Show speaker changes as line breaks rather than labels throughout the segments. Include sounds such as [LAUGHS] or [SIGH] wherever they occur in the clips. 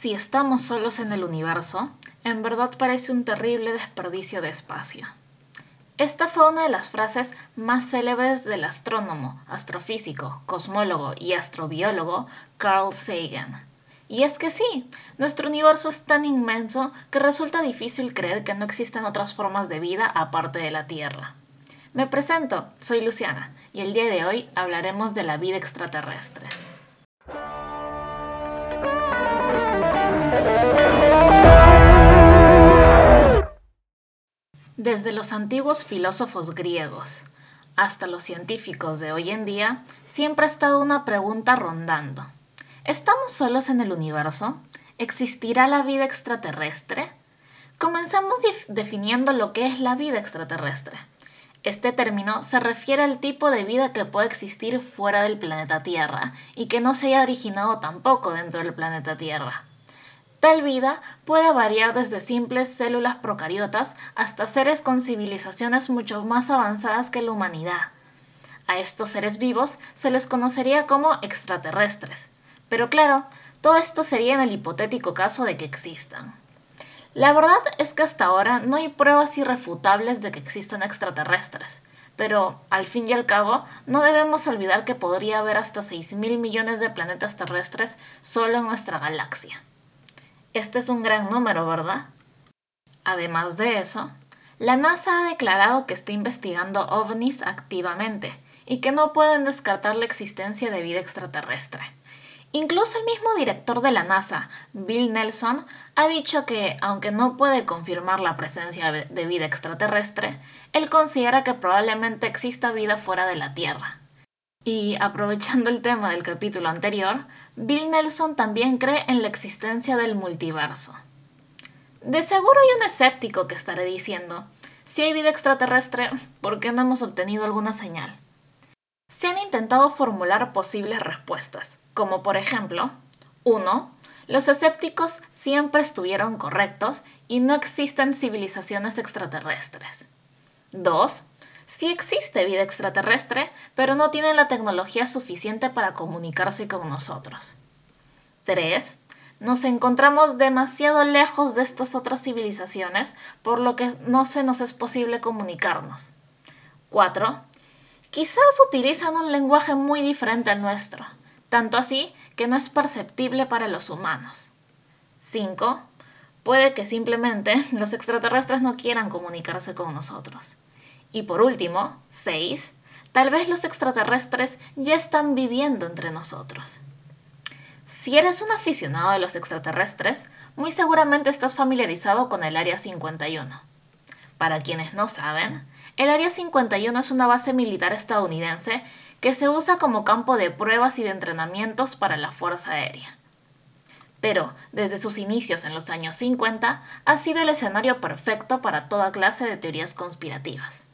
si estamos solos en el universo, en verdad parece un terrible desperdicio de espacio. Esta fue una de las frases más célebres del astrónomo, astrofísico, cosmólogo y astrobiólogo Carl Sagan. Y es que sí, nuestro universo es tan inmenso que resulta difícil creer que no existen otras formas de vida aparte de la Tierra. Me presento, soy Luciana, y el día de hoy hablaremos de la vida extraterrestre. Desde los antiguos filósofos griegos hasta los científicos de hoy en día, siempre ha estado una pregunta rondando. ¿Estamos solos en el universo? ¿Existirá la vida extraterrestre? Comencemos definiendo lo que es la vida extraterrestre. Este término se refiere al tipo de vida que puede existir fuera del planeta Tierra y que no se haya originado tampoco dentro del planeta Tierra. Tal vida puede variar desde simples células procariotas hasta seres con civilizaciones mucho más avanzadas que la humanidad. A estos seres vivos se les conocería como extraterrestres. Pero claro, todo esto sería en el hipotético caso de que existan. La verdad es que hasta ahora no hay pruebas irrefutables de que existan extraterrestres, pero al fin y al cabo no debemos olvidar que podría haber hasta 6.000 millones de planetas terrestres solo en nuestra galaxia. Este es un gran número, ¿verdad? Además de eso, la NASA ha declarado que está investigando ovnis activamente y que no pueden descartar la existencia de vida extraterrestre. Incluso el mismo director de la NASA, Bill Nelson, ha dicho que, aunque no puede confirmar la presencia de vida extraterrestre, él considera que probablemente exista vida fuera de la Tierra. Y aprovechando el tema del capítulo anterior, Bill Nelson también cree en la existencia del multiverso. De seguro hay un escéptico que estará diciendo, si hay vida extraterrestre, ¿por qué no hemos obtenido alguna señal? Se han intentado formular posibles respuestas, como por ejemplo, 1. Los escépticos siempre estuvieron correctos y no existen civilizaciones extraterrestres. 2. Sí existe vida extraterrestre, pero no tienen la tecnología suficiente para comunicarse con nosotros. 3. Nos encontramos demasiado lejos de estas otras civilizaciones, por lo que no se nos es posible comunicarnos. 4. Quizás utilizan un lenguaje muy diferente al nuestro, tanto así que no es perceptible para los humanos. 5. Puede que simplemente [LAUGHS] los extraterrestres no quieran comunicarse con nosotros. Y por último, 6. Tal vez los extraterrestres ya están viviendo entre nosotros. Si eres un aficionado de los extraterrestres, muy seguramente estás familiarizado con el Área 51. Para quienes no saben, el Área 51 es una base militar estadounidense que se usa como campo de pruebas y de entrenamientos para la Fuerza Aérea. Pero, desde sus inicios en los años 50, ha sido el escenario perfecto para toda clase de teorías conspirativas.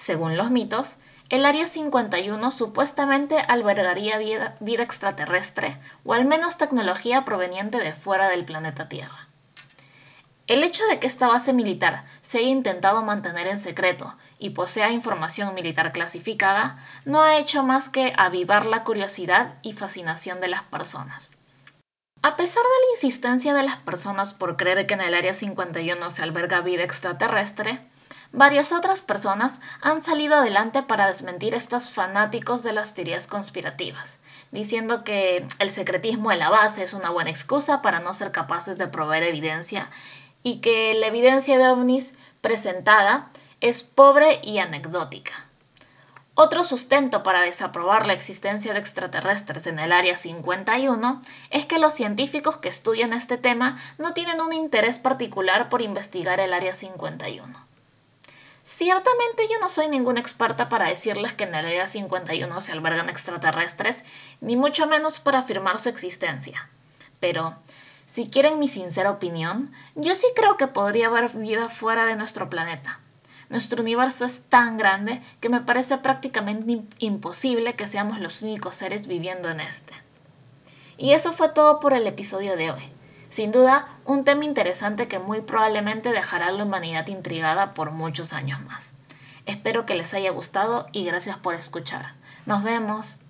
Según los mitos, el Área 51 supuestamente albergaría vida, extraterrestre o al menos tecnología proveniente de fuera del planeta Tierra. El hecho de que esta base militar se haya intentado mantener en secreto y posea información militar clasificada no ha hecho más que avivar la curiosidad y fascinación de las personas. A pesar de la insistencia de las personas por creer que en el Área 51 se alberga vida extraterrestre, Varias otras personas han salido adelante para desmentir estos fanáticos de las teorías conspirativas, diciendo que el secretismo de la base es una buena excusa para no ser capaces de proveer evidencia y que la evidencia de ovnis presentada es pobre y anecdótica. Otro sustento para desaprobar la existencia de extraterrestres en el Área 51 es que los científicos que estudian este tema no tienen un interés particular por investigar el Área 51. Ciertamente yo no soy ninguna experta para decirles que en el Área 51 se albergan extraterrestres, ni mucho menos para afirmar su existencia. Pero, si quieren mi sincera opinión, yo sí creo que podría haber vida fuera de nuestro planeta. Nuestro universo es tan grande que me parece prácticamente imposible que seamos los únicos seres viviendo en este. Y eso fue todo por el episodio de hoy. Sin duda, un tema interesante que muy probablemente dejará a la humanidad intrigada por muchos años más. Espero que les haya gustado y gracias por escuchar. Nos vemos.